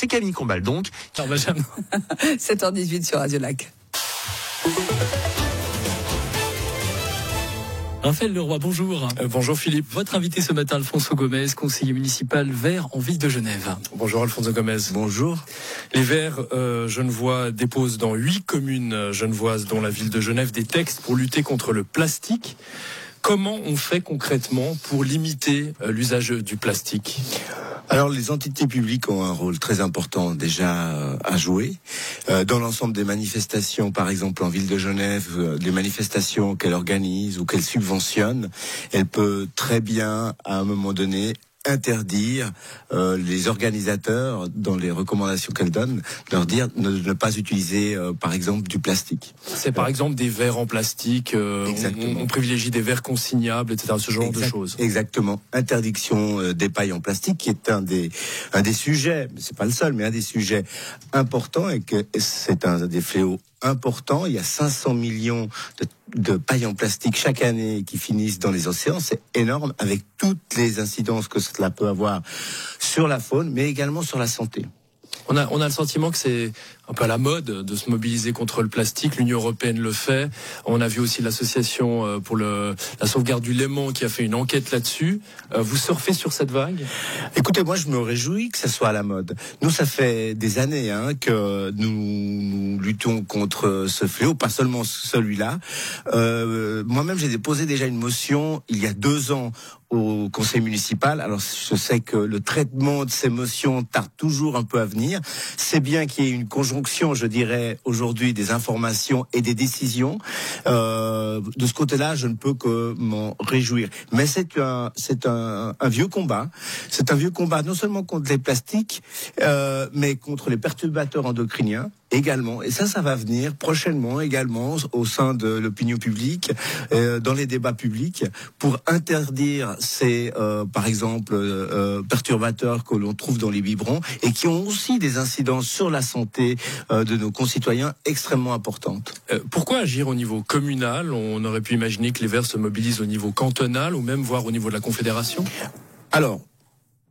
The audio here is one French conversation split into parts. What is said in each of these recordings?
c'est Camille Combal donc. 7h18 sur Radio Lac. Raphaël Leroy, bonjour. Euh, bonjour Philippe. Votre invité ce matin, Alfonso Gomez, conseiller municipal vert en ville de Genève. Bonjour Alfonso Gomez. Bonjour. Les Verts euh, genevois déposent dans huit communes euh, genevoises, dont la ville de Genève, des textes pour lutter contre le plastique. Comment on fait concrètement pour limiter euh, l'usage du plastique? Alors les entités publiques ont un rôle très important déjà euh, à jouer. Euh, dans l'ensemble des manifestations, par exemple en ville de Genève, euh, les manifestations qu'elle organise ou qu'elle subventionne, elle peut très bien à un moment donné interdire euh, les organisateurs dans les recommandations qu'elles donnent, leur dire de ne pas utiliser euh, par exemple du plastique. C'est par exemple des verres en plastique, euh, on, on, privilégie des verres consignables, etc. Ce genre exact, de choses. Exactement. Interdiction euh, des pailles en plastique qui est un des un des sujets, c'est pas le seul, mais un des sujets importants et que c'est un des fléaux important. Il y a 500 millions de, de, pailles en plastique chaque année qui finissent dans les océans. C'est énorme avec toutes les incidences que cela peut avoir sur la faune, mais également sur la santé. On a, on a le sentiment que c'est un peu à la mode de se mobiliser contre le plastique. L'Union européenne le fait. On a vu aussi l'association euh, pour la sauvegarde du Léman qui a fait une enquête là-dessus. Euh, vous surfez sur cette vague? Écoutez, moi je me réjouis que ça soit à la mode. Nous, ça fait des années hein, que nous, nous, luttons contre ce fléau, pas seulement celui-là. Euh, Moi-même, j'ai déposé déjà une motion il y a deux ans au conseil municipal. Alors je sais que le traitement de ces motions tarde toujours un peu à venir. C'est bien qu'il y ait une conjonction, je dirais, aujourd'hui des informations et des décisions. Euh, de ce côté-là, je ne peux que m'en réjouir. Mais c'est un, c'est un, vieux combat. C'est un vieux combat non seulement contre les plastiques, euh, mais contre les perturbateurs endocriniens également. Et ça, ça va venir prochainement également au sein de l'opinion publique, euh, dans les débats publics, pour interdire ces, euh, par exemple, euh, perturbateurs que l'on trouve dans les biberons et qui ont aussi des incidences sur la santé euh, de nos concitoyens extrêmement importantes. Euh, pourquoi agir au niveau communal? On aurait pu imaginer que les Verts se mobilisent au niveau cantonal ou même voire au niveau de la Confédération? Alors,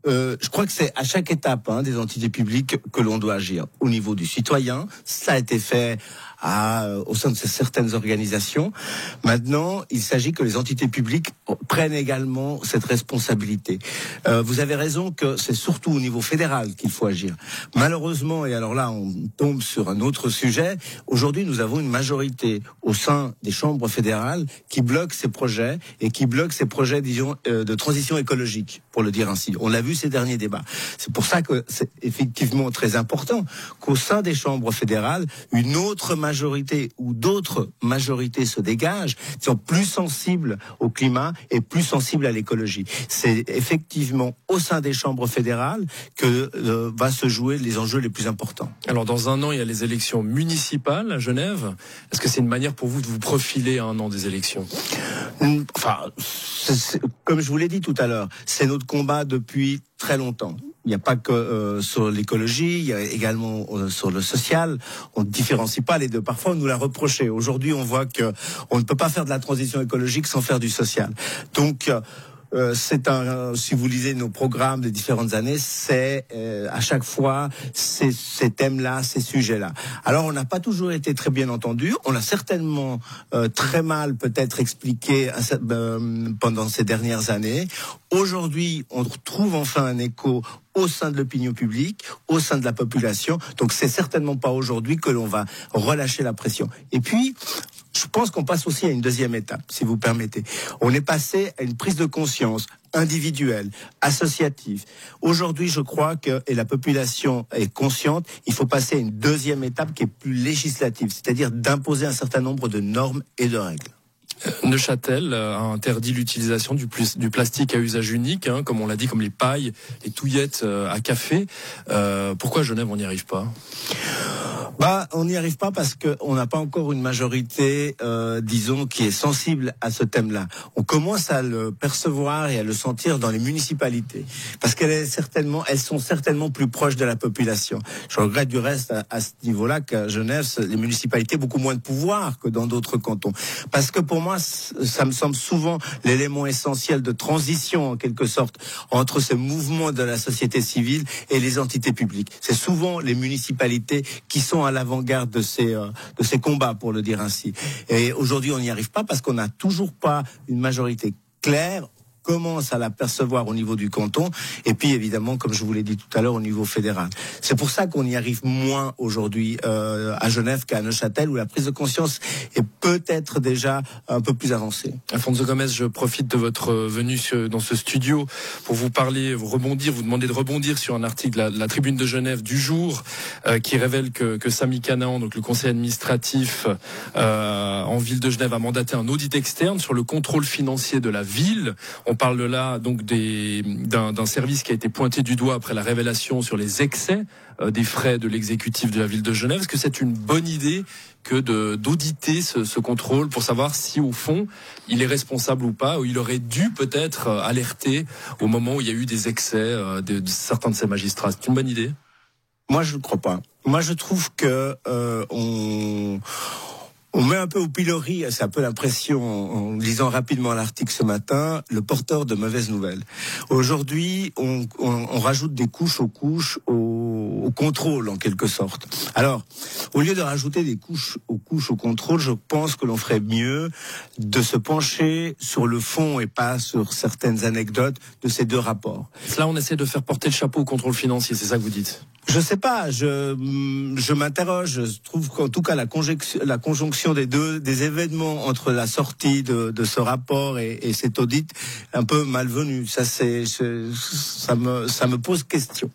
euh, je crois que c'est à chaque étape hein, des entités publiques que l'on doit agir. Au niveau du citoyen, ça a été fait euh, au sein de certaines organisations. Maintenant, il s'agit que les entités publiques prennent également cette responsabilité. Euh, vous avez raison que c'est surtout au niveau fédéral qu'il faut agir. Malheureusement, et alors là, on tombe sur un autre sujet. Aujourd'hui, nous avons une majorité au sein des chambres fédérales qui bloque ces projets et qui bloque ces projets, disons, de transition écologique, pour le dire ainsi. On l'a vu ces derniers débats. C'est pour ça que c'est effectivement très important qu'au sein des chambres fédérales, une autre majorité ou d'autres majorités se dégagent, sont plus sensibles au climat et plus sensibles à l'écologie. C'est effectivement au sein des chambres fédérales que euh, va se jouer les enjeux les plus importants. Alors dans un an, il y a les élections municipales à Genève. Est-ce que c'est une manière pour vous de vous profiler à un an des élections? Enfin, c est, c est, comme je vous l'ai dit tout à l'heure, c'est notre combat depuis très longtemps. Il n'y a pas que euh, sur l'écologie, il y a également euh, sur le social. On ne différencie pas les deux. Parfois, on nous l'a reproché. Aujourd'hui, on voit que on ne peut pas faire de la transition écologique sans faire du social. Donc, euh, euh, c'est un, si vous lisez nos programmes des différentes années, c'est euh, à chaque fois ces, thèmes-là, ces sujets-là. Alors on n'a pas toujours été très bien entendu, on a certainement euh, très mal peut-être expliqué euh, pendant ces dernières années. Aujourd'hui, on trouve enfin un écho au sein de l'opinion publique, au sein de la population. Donc c'est certainement pas aujourd'hui que l'on va relâcher la pression. Et puis, je pense qu'on passe aussi à une deuxième étape, si vous permettez. On est passé à une prise de conscience individuelle, associative. Aujourd'hui, je crois que, et la population est consciente, il faut passer à une deuxième étape qui est plus législative, c'est-à-dire d'imposer un certain nombre de normes et de règles. Neuchâtel a interdit l'utilisation du, plastique à usage unique, hein, comme on l'a dit, comme les pailles, les touillettes à café. Euh, pourquoi Genève on n'y arrive pas? Bah, on n'y arrive pas parce qu'on n'a pas encore une majorité, euh, disons, qui est sensible à ce thème-là. On commence à le percevoir et à le sentir dans les municipalités, parce qu'elles certainement, elles sont certainement plus proches de la population. Je regrette du reste à, ce niveau-là qu'à Genève, les municipalités beaucoup moins de pouvoir que dans d'autres cantons, parce que pour moi, ça me semble souvent l'élément essentiel de transition en quelque sorte entre ce mouvement de la société civile et les entités publiques. C'est souvent les municipalités qui sont à l'avant-garde de ces euh, de ces combats, pour le dire ainsi. Et aujourd'hui, on n'y arrive pas parce qu'on n'a toujours pas une majorité claire commence à l'apercevoir au niveau du canton et puis évidemment, comme je vous l'ai dit tout à l'heure, au niveau fédéral. C'est pour ça qu'on y arrive moins aujourd'hui euh, à Genève qu'à Neuchâtel où la prise de conscience est peut-être déjà un peu plus avancée. Alfonso Gomez, je profite de votre venue dans ce studio pour vous parler, vous rebondir, vous demander de rebondir sur un article de la, la Tribune de Genève du jour euh, qui révèle que, que Samy Canaan, donc le conseil administratif euh, en ville de Genève, a mandaté un audit externe sur le contrôle financier de la ville. On parle là donc d'un service qui a été pointé du doigt après la révélation sur les excès euh, des frais de l'exécutif de la ville de Genève. Est-ce que c'est une bonne idée que d'auditer ce, ce, contrôle pour savoir si au fond il est responsable ou pas, ou il aurait dû peut-être euh, alerter au moment où il y a eu des excès euh, de, de certains de ces magistrats? C'est une bonne idée? Moi je ne crois pas. Moi je trouve que euh, on on met un peu au pilori, c'est un peu l'impression en, lisant rapidement l'article ce matin, le porteur de mauvaises nouvelles. Aujourd'hui, on, on, on, rajoute des couches aux couches au, au, contrôle en quelque sorte. Alors, au lieu de rajouter des couches aux couches au contrôle, je pense que l'on ferait mieux de se pencher sur le fond et pas sur certaines anecdotes de ces deux rapports. Là, on essaie de faire porter le chapeau au contrôle financier, c'est ça que vous dites? Je sais pas, je, je m'interroge. Je trouve qu'en tout cas la conjonction, des deux, des événements entre la sortie de, de ce rapport et, et, cet audit, un peu malvenu. Ça c'est, ça me, ça me pose question.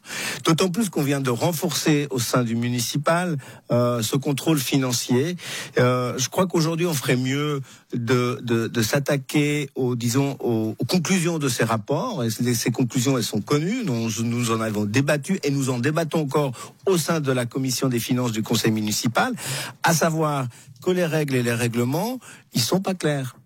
D'autant plus qu'on vient de renforcer au sein du municipal euh, ce contrôle financier. Euh, je crois qu'aujourd'hui on ferait mieux de, de, de s'attaquer aux, disons, aux, aux, conclusions de ces rapports. Et ces conclusions, elles sont connues. Nous, nous en avons débattu et nous en débattons encore au sein de la commission des finances du conseil municipal, à savoir que les règles et les règlements, ils sont pas clairs.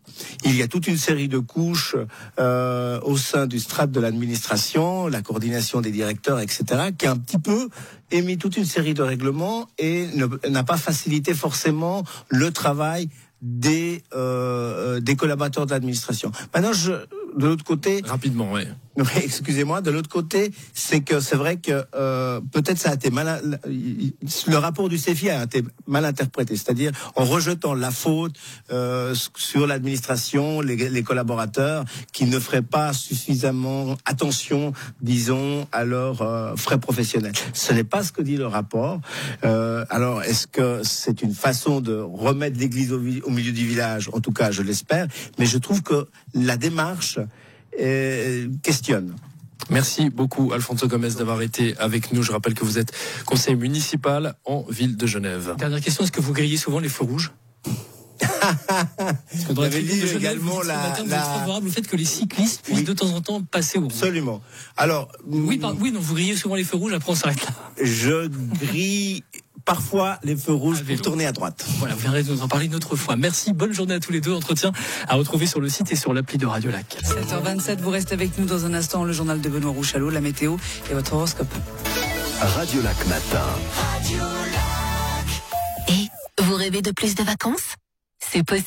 Il y a toute une série de couches euh, au sein du strat de l'administration, la coordination des directeurs, etc., qui a un petit peu émis toute une série de règlements et n'a pas facilité forcément le travail des euh, des collaborateurs de l'administration. Maintenant, je, de l'autre côté, rapidement, oui. Excusez-moi. De l'autre côté, c'est que c'est vrai que euh, peut-être ça a été mal. Le rapport du CFI a été mal interprété, c'est-à-dire en rejetant la faute euh, sur l'administration, les, les, collaborateurs qui ne feraient pas suffisamment attention, disons, à leurs euh, frais professionnels. Ce n'est pas ce que dit le rapport. Euh, alors, est-ce que c'est une façon de remettre l'Église au, milieu du village? En tout cas, je l'espère. Mais je trouve que la démarche questionne. Merci beaucoup Alfonso Gomez d'avoir été avec nous. Je rappelle que vous êtes conseiller municipal en ville de Genève. Dernière question, est-ce que vous grillez souvent les feux rouges? Que dans dit également la, matin, la... Vous êtes favorable au fait que les cyclistes puissent oui. de temps en temps passer au rouge. Absolument. Alors oui, par... oui, donc vous grillez souvent les feux rouges. Après on s'arrête là. Je grille parfois les feux rouges pour tourner à droite. Voilà, vous viendrez nous en parler une autre fois. Merci, bonne journée à tous les deux. Entretien à retrouver sur le site et sur l'appli de Radio Lac. 7h27, vous restez avec nous dans un instant, le journal de Benoît Rouchalot, la météo et votre horoscope. Radio Lac matin. Radio Lac. Et vous rêvez de plus de vacances? C'est possible.